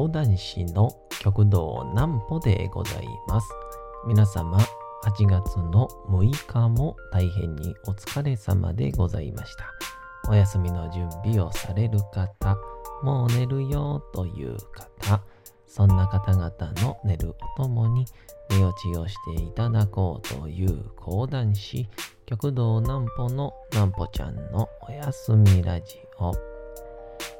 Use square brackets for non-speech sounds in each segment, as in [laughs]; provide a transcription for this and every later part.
講談師の極道南歩でございます。皆様、8月の6日も大変にお疲れ様でございました。お休みの準備をされる方、もう寝るよという方、そんな方々の寝るおともに寝落ちをしていただこうという講談師、極道南歩の南歩ちゃんのおやすみラジオ。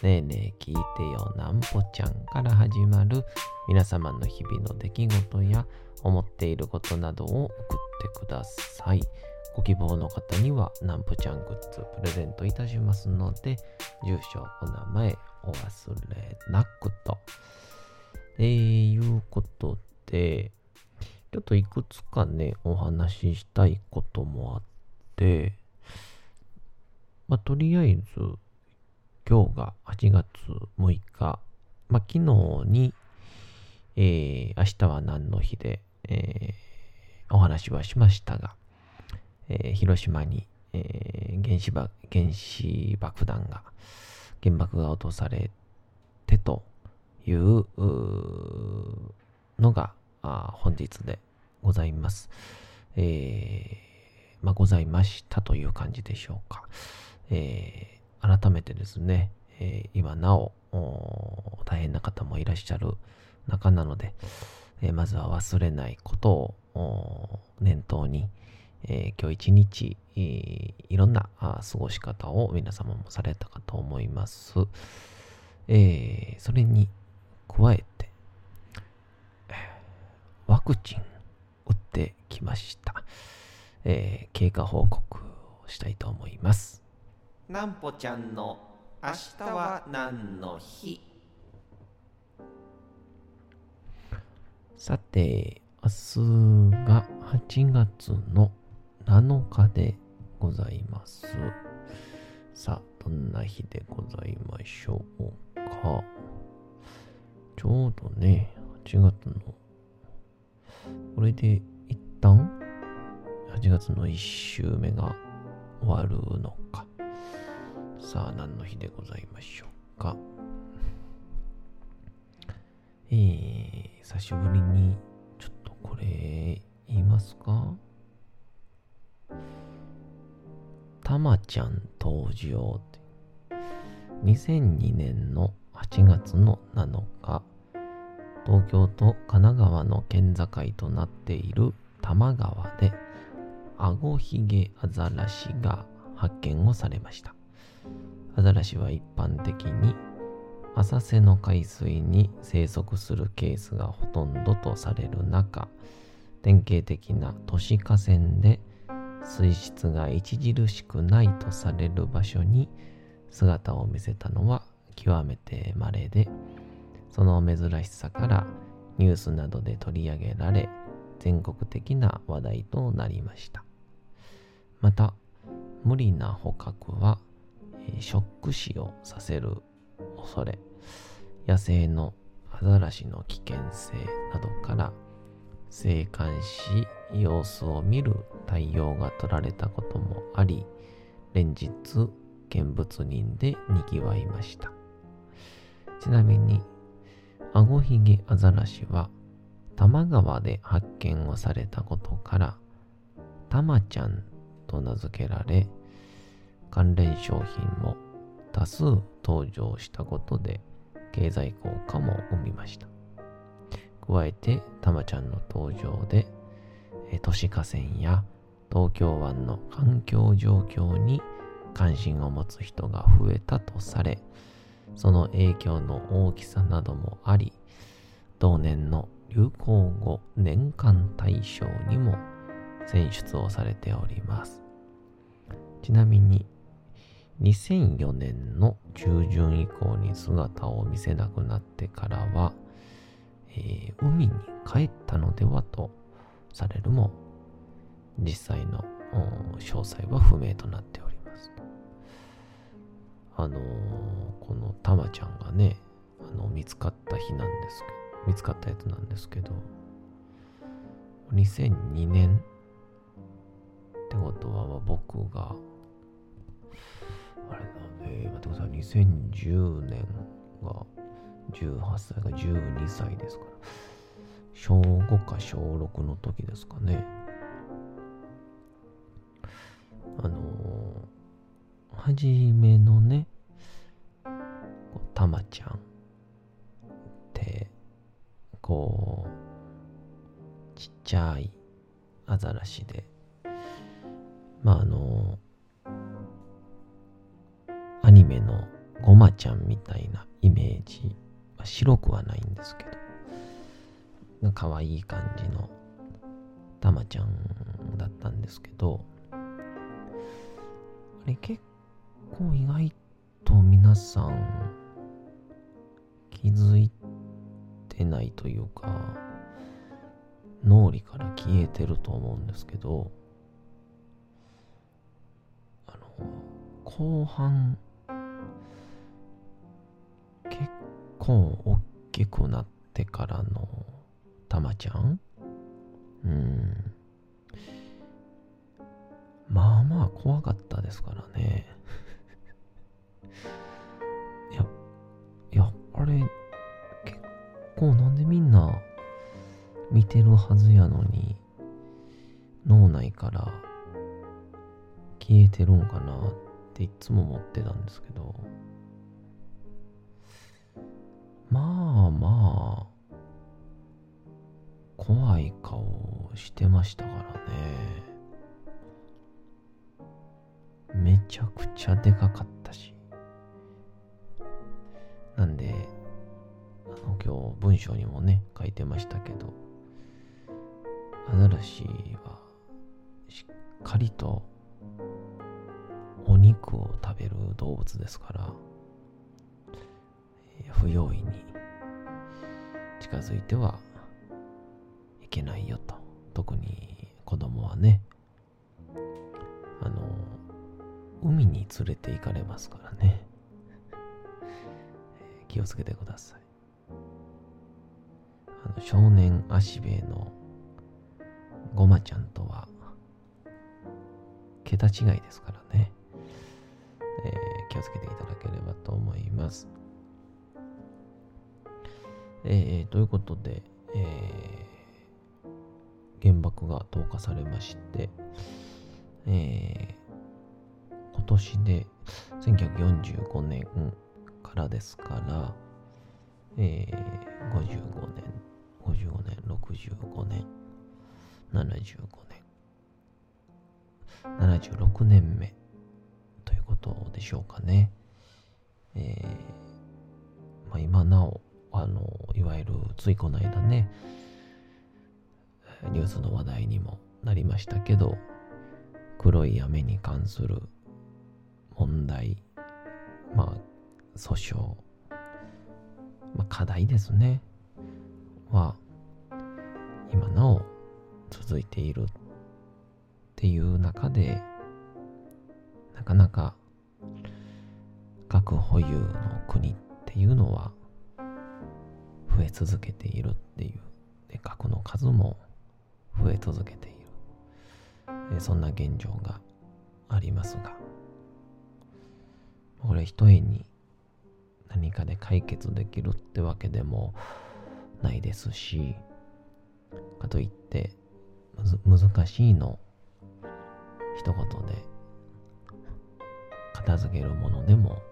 ねえねえ聞いてよなんぽちゃんから始まる皆様の日々の出来事や思っていることなどを送ってください。ご希望の方にはなんぽちゃんグッズプレゼントいたしますので、住所、お名前、お忘れなくと。えー、いうことで、ちょっといくつかね、お話ししたいこともあって、まあ、とりあえず、今日が8月6日、まあ、昨日に、えー、明日は何の日で、えー、お話はしましたが、えー、広島に、えー、原子爆原子爆弾が、原爆が落とされてというのが本日でございます。えー、まあ、ございましたという感じでしょうか。えー、改めてですね、えー、今なお大変な方もいらっしゃる中なので、えー、まずは忘れないことを念頭に、え今日一日、いろんな過ごし方を皆様もされたかと思います。えそれに加えて、ワクチン打ってきました。え経過報告をしたいと思います。なんぽちゃんの明日は何の日？さて、明日が8月の7日でございます。さあ、どんな日でございましょうか。ちょうどね、8月の、これで一旦8月の1週目が終わるのか。さあ、何の日でございましょうか？えー、久しぶりに、ちょっとこれ、言いますか？たまちゃん登場って。2002年の8月の7日、東京と神奈川の県境となっている多摩川で、アゴヒゲアザラシが発見をされました。アザラシは一般的に浅瀬の海水に生息するケースがほとんどとされる中、典型的な都市河川で水質が著しくないとされる場所に姿を見せたのは極めて稀で、その珍しさからニュースなどで取り上げられ、全国的な話題となりました。また、無理な捕獲はショック死をさせる恐れ、野生のアザラシの危険性などから生還し様子を見る対応が取られたこともあり、連日見物人で賑わいました。ちなみに、アゴヒゲアザラシは多摩川で発見をされたことから、タマちゃんと名付けられ、関連商品も多数登場したことで経済効果も生みました。加えて、たまちゃんの登場で、都市河川や東京湾の環境状況に関心を持つ人が増えたとされ、その影響の大きさなどもあり、同年の流行語年間大賞にも選出をされております。ちなみに2004年の中旬以降に姿を見せなくなってからは、えー海に帰ったのではとされるも、実際の詳細は不明となっております。あのーこのたまちゃんがね、あの見つかった日なんですけど、見つかったやつなんですけど、2002年ってことは、僕が、あれだ、えー、待ってください、2010年が18歳が12歳ですから、小5か小6の時ですかね。あのー、初めのね、たまちゃんって、こう、ちっちゃいアザラシで、まああのメのゴマちゃんみたいなイメージは白くはないんですけど、可愛い感じのたまちゃんだったんですけど、あれ結構意外と皆さん気づいてないというか、脳裏から消えてると思うんですけど、あの、後半、構大きくなってからのたまちゃん？うん。まあまあ怖かったですからね。い [laughs] や、いや、あれ、結構なんでみんな見てるはずやのに、脳内から消えてるんかなっていつも思ってたんですけど、まあ、怖い顔してましたからね。めちゃくちゃでかかったし。なんで、あの今日文章にもね、書いてましたけど、アザラシはしっかりとお肉を食べる動物ですから、不用意に近づいてはいけないよと。特に子供はね、あの、海に連れて行かれますからね。[laughs] 気をつけてください。あの少年足兵衛のごまちゃんとは桁違いですからね。えー気をつけていただければと思います。えーということで、えー原爆が投下されまして、えー今年で1945年からですから、えー55年、55年、65年、75年、76年目ということでしょうかね。えーまあ、今なお、あの、いわゆるついこの間ね、ニュースの話題にもなりましたけど、黒い雨に関する問題、まあ、訴訟、まあ、課題ですね、は、今なお続いているっていう中で、なかなか核保有の国っていうのは増え続けているっていう、で核の数も増え続けている、えそんな現状がありますが、これ一重に何かで解決できるってわけでもないですし、かといってむず難しいの一言で片付けるものでも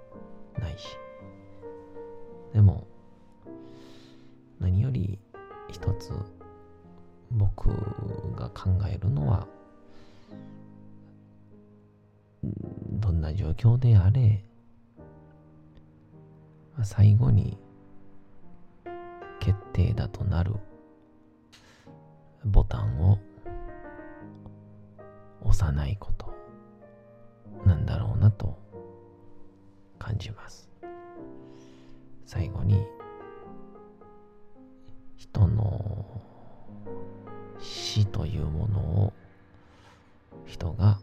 ないし、でも何より一つ僕が考えるのはどんな状況であれ最後に決定だとなるボタンを押さないことなんだろうなと感じます。最後に人の死というものを人が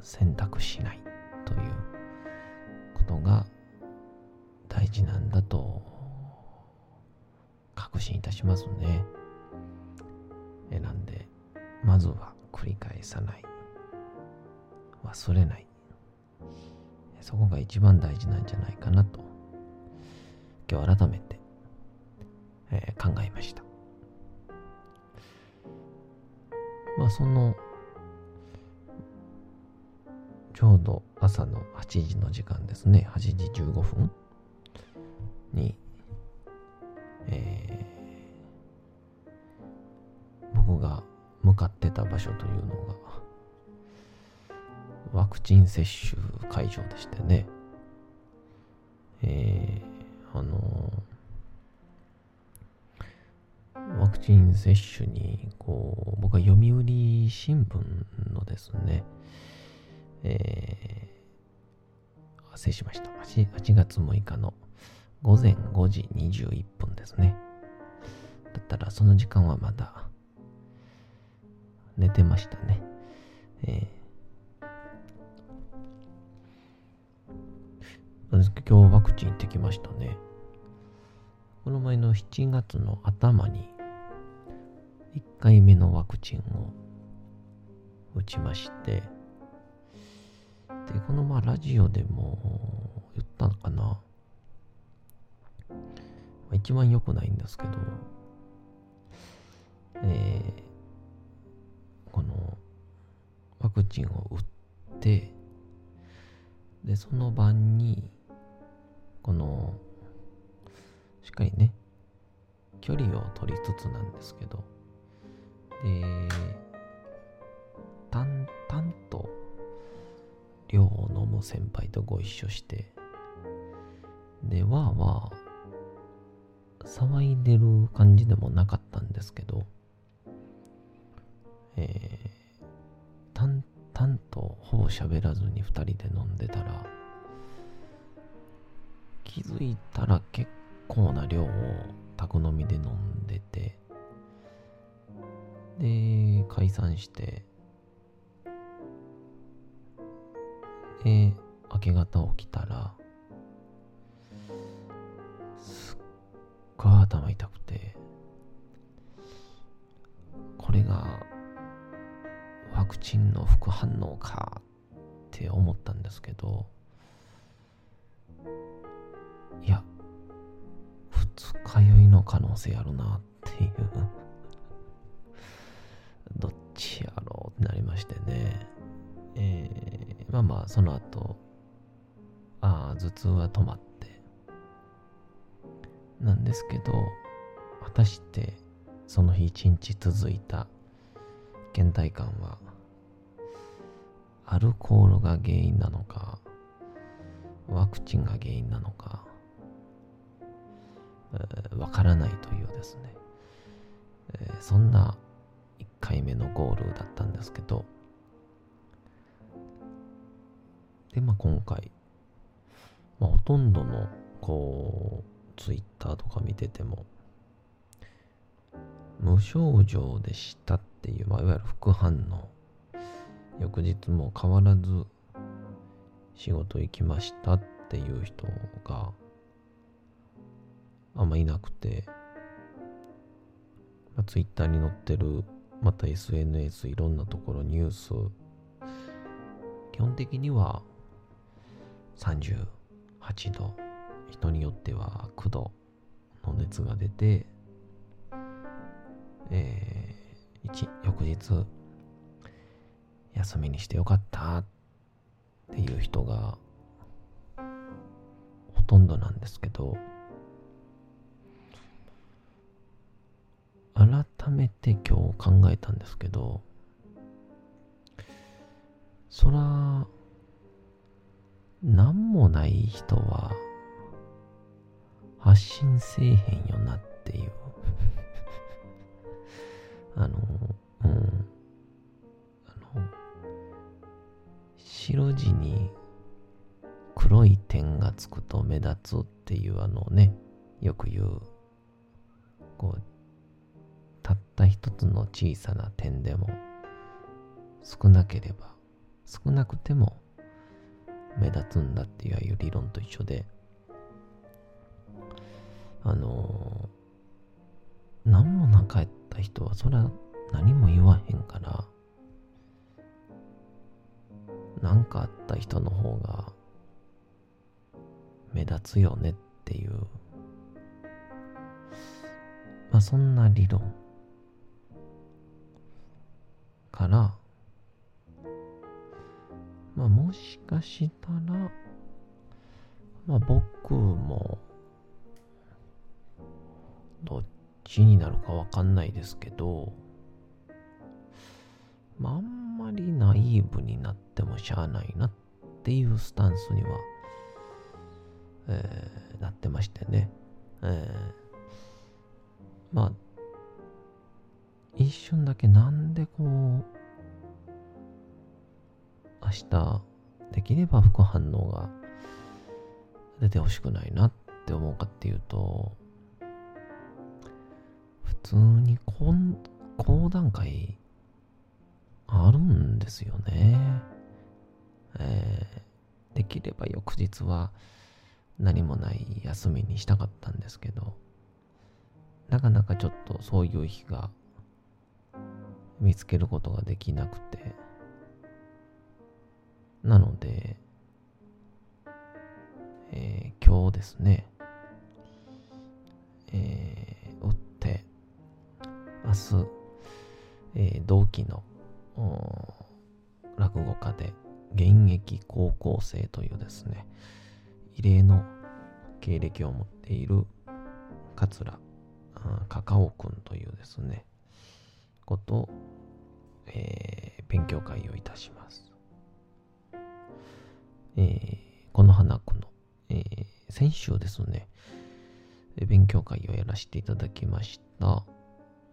選択しないということが大事なんだと確信いたしますね。選んで、まずは繰り返さない。忘れない。そこが一番大事なんじゃないかなと、今日改めて、え、考えました。まあその、ちょうど朝の8時の時間ですね、8時15分に、えー、僕が向かってた場所というのが、ワクチン接種会場でしてね、えー、あのー、クチン接種に、こう、僕は読売新聞のですね、えー、接しました。8, 8月6日の午前5時21分ですね。だったらその時間はまだ寝てましたね。えー、今日ワクチン行ってきましたね。この前の7月の頭に1回目のワクチンを打ちまして、で、このまあラジオでも言ったのかな。一番良くないんですけど、えー、このワクチンを打って、で、その晩に、この、しっかりね、距離を取りつつなんですけど、で、淡々と量を飲む先輩とご一緒して、で、わーわー騒いでる感じでもなかったんですけど、えー、淡々とほぼ喋らずに二人で飲んでたら、気づいたら結構な量を宅飲みで飲んでて、で、解散して、で、明け方起きたら、すっごい頭痛くて、これがワクチンの副反応かって思ったんですけど、いや、二日酔いの可能性あるなっていう。なりましてね。えー、まあまあ、その後、ああ、頭痛は止まって、なんですけど、果たしてその日一日続いた倦怠感は、アルコールが原因なのか、ワクチンが原因なのか、わからないというですね、えー、そんな回目のゴールだったんですけど、で、まあ、今回、まあ、ほとんどの、こう、ツイッターとか見てても、無症状でしたっていう、まあ、いわゆる副反応。翌日も変わらず仕事行きましたっていう人があんまいなくて、まあ、ツイッターに載ってる、また SNS いろんなところニュース、基本的には38度、人によっては9度の熱が出て、えー、翌日、休みにしてよかったっていう人がほとんどなんですけど、めて今日考えたんですけど、そら、何もない人は発信せえへんよなっていう [laughs] あの、うん。あの、白地に黒い点がつくと目立つっていうあのね、よく言うこう、たった一つの小さな点でも少なければ、少なくても目立つんだっていう理論と一緒で、あの、何もなかった人はそれは何も言わへんから、何かあった人の方が目立つよねっていう、まあそんな理論。から、まあもしかしたら、まあ僕もどっちになるかわかんないですけど、まあ、あんまりナイーブになってもしゃあないなっていうスタンスには、えー、なってましてね。えー、まあ、一瞬だけなんでこう、明日できれば副反応が出てほしくないなって思うかっていうと、普通に講談会あるんですよね。えー、できれば翌日は何もない休みにしたかったんですけど、なかなかちょっとそういう日が見つけることができなくて、なので、えー、今日ですね、えー、打って、明日、えー、同期の落語家で現役高校生というですね、異例の経歴を持っている桂カカオくんというですね、こと、えー、勉強会をいたします。えー、この花子の、えー、先週ですね、勉強会をやらせていただきました、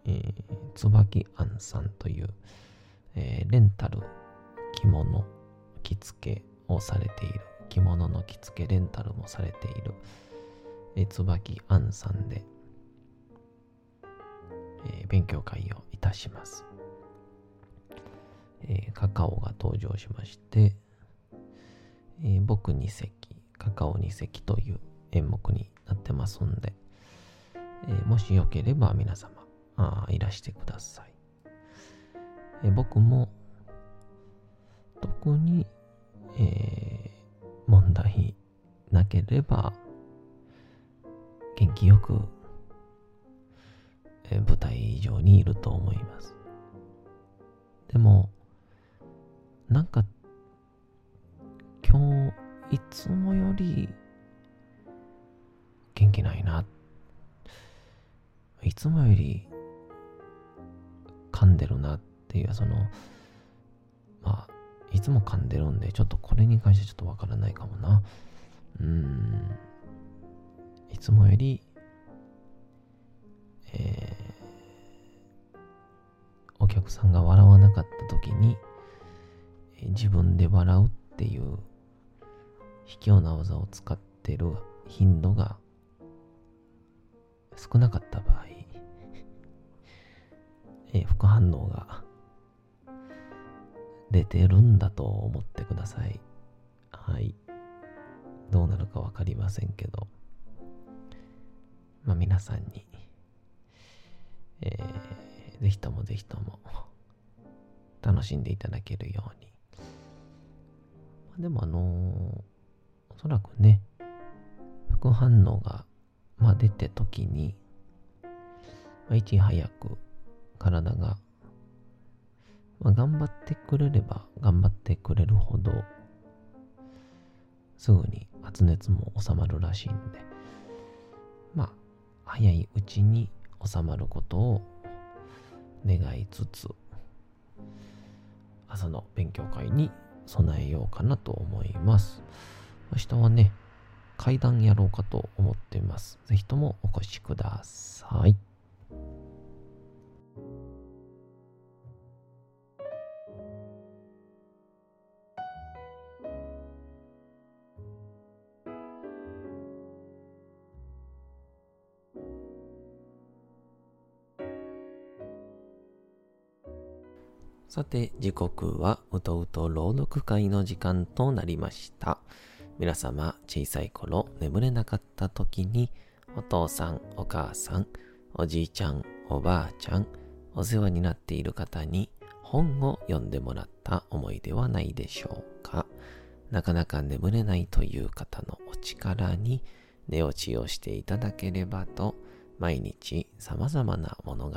えー、椿庵さんという、え、レンタル着物着付けをされている着物の着付けレンタルもされている、えー、椿庵さんで、えー、勉強会をいたします、えー、カカオが登場しまして、えー、僕二席カカオ二席という演目になってますんで、え、もしよければ皆様あいらしてください。え僕も特に、え、問題なければ元気よく、舞台上にいると思います。でも、なんか今日いつもより元気ないな。いつもより噛んでるなっていう、その、まあ、いつも噛んでるんで、ちょっとこれに関してちょっとわからないかもな。うん。いつもより、えー、お客さんが笑わなかった時に、えー、自分で笑うっていう卑怯な技を使ってる頻度が少なかった場合、[laughs] えー、副反応が出てるんだと思ってください。はい。どうなるかわかりませんけど、まあ皆さんに、えー、ぜひともぜひとも楽しんでいただけるように。ま、でもあの、おそらくね、副反応が、まあ、出て時に、まあ、いち早く体がまあ、頑張ってくれれば頑張ってくれるほど、すぐに発熱も収まるらしいんで、まあ、早いうちに収まることを願いつつ、朝の勉強会に備えようかなと思います。明日はね、階段やろうかと思っています。ぜひともお越しください。て、時刻はうとうと朗読会の時間となりました。皆様、小さい頃眠れなかった時に、お父さん、お母さん、おじいちゃん、おばあちゃん、お世話になっている方に本を読んでもらった思いではないでしょうか。なかなか眠れないという方のお力に寝落ちをしていただければと、毎日様々な物語、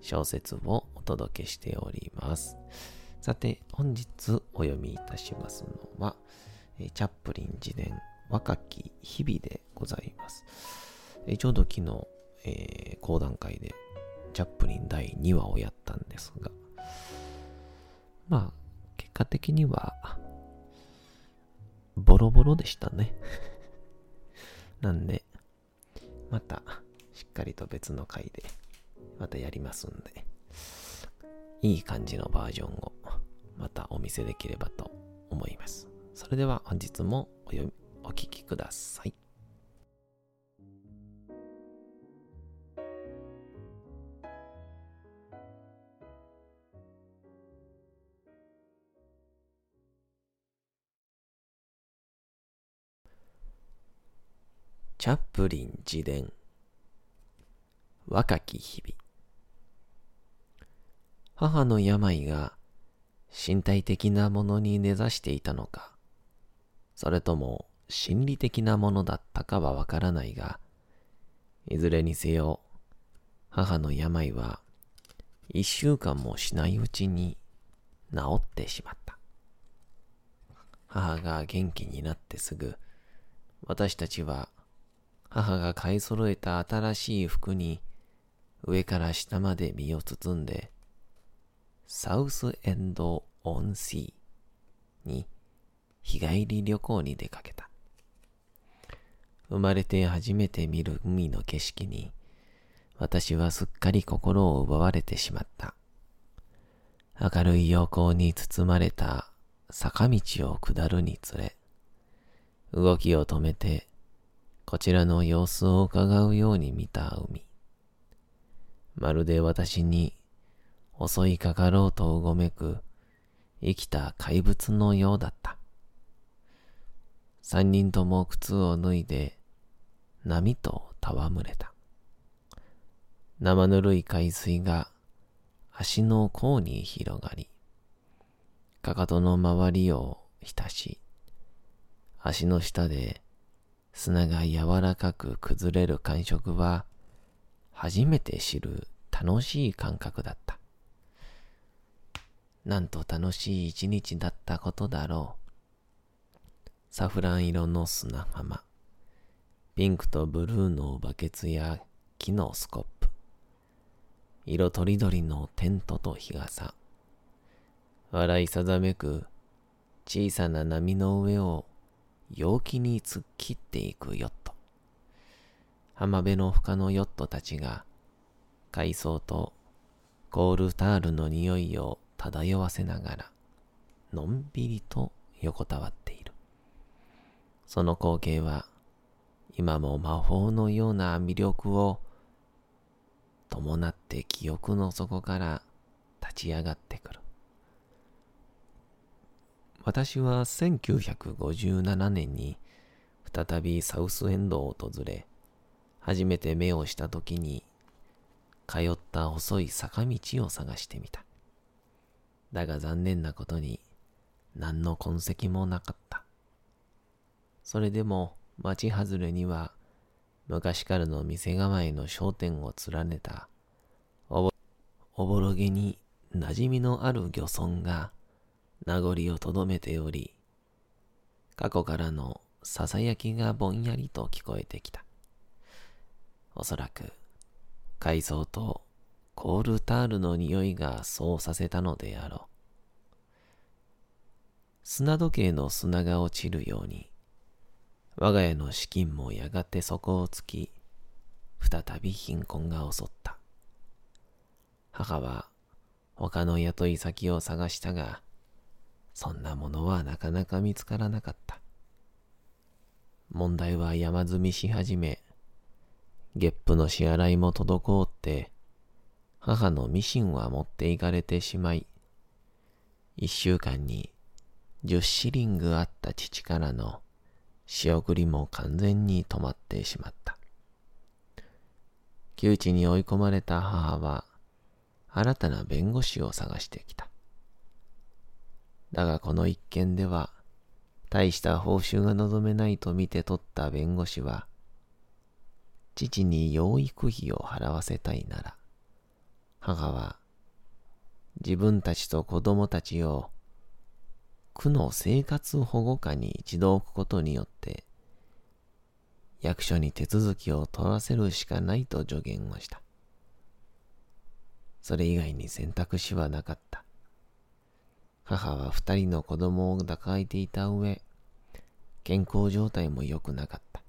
小説を届けしております。さて、本日お読みいたしますのは、チャップリン自伝若き日々でございます。ちょうど昨日、えー、講談会でチャップリン第2話をやったんですが、まあ、結果的には、ボロボロでしたね。[laughs] なんで、また、しっかりと別の回で、またやりますんで、いい感じのバージョンを、またお見せできればと思います。それでは本日もお読み、お聞きください。チャップリン自伝若き日々母の病が身体的なものに根ざしていたのか。それとも心理的なものだったかはわからないがいずれにせよ母の病は一週間もしないうちに治ってしまった。母が元気になってすぐ私たちは母が買い揃えた新しい服に上から下まで身を包んで、サウスエンド・オン・シーに日帰り旅行に出かけた。生まれて初めて見る海の景色に、私はすっかり心を奪われてしまった。明るい陽光に包まれた坂道を下るにつれ、動きを止めてこちらの様子を伺うように見た海。まるで私に襲いかかろうとうごめく生きた怪物のようだった。三人とも靴を脱いで波と戯れた。生ぬるい海水が足の甲に広がり、かかとの周りを浸し、足の下で砂が柔らかく崩れる感触は初めて知る楽しい感覚だった。なんと楽しい一日だったことだろう。サフラン色の砂浜、ピンクとブルーのバケツや木のスコップ、色とりどりのテントと日傘、笑いさざめく小さな波の上を陽気に突っ切っていくヨット。浜辺の深のヨットたちが、海藻とコールタールの匂いを漂わせながら、のんびりと横たわっている。その光景は、今も魔法のような魅力を伴って記憶の底から立ち上がってくる。私は1957年に再びサウスエンドを訪れ、初めて目をした時に、通った細い坂道を探してみた。だが残念なことに、何の痕跡もなかった。それでも町外れには、昔からの店構えの商店を連ねたおぼ、おぼろげに馴染みのある漁村が名残をとどめており、過去からの囁きがぼんやりと聞こえてきた。おそらく、海藻とコールタールの匂いがそうさせたのであろう。砂時計の砂が落ちるように、我が家の資金もやがて底をつき、再び貧困が襲った。母は他の雇い先を探したが、そんなものはなかなか見つからなかった。問題は山積みし始め、月賦の支払いも滞って、母のミシンは持っていかれてしまい、一週間に10シリングあった父からの仕送りも完全に止まってしまった。窮地に追い込まれた母は新たな弁護士を探してきた。だがこの一件では大した報酬が望めないと見て取った弁護士は父に養育費を払わせたいなら母は自分たちと子供たちを区の生活保護課に一度置くことによって役所に手続きを取らせるしかないと助言をした。それ以外に選択肢はなかった。母は二人の子供を抱えていた上、健康状態も良くなかった。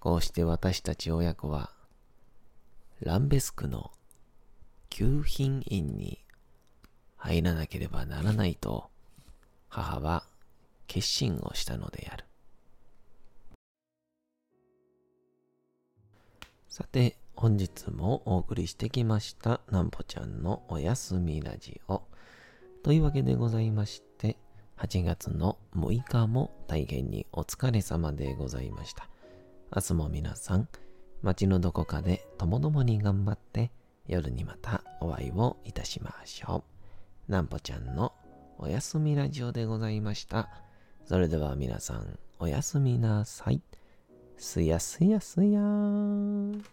こうして私たち親子は、ランベスクの旧品院に入らなければならないと母は決心をしたのである。さて、本日もお送りしてきましたなんぽちゃんのおやすみラジオ。というわけでございまして、8月の6日も大変にお疲れ様でございました。明日も皆さん、街のどこかでともどもに頑張って夜にまたお会いをいたしましょう。なんぽちゃんのおやすみラジオでございました。それでは皆さん、おやすみなさい。すやすやすやーん。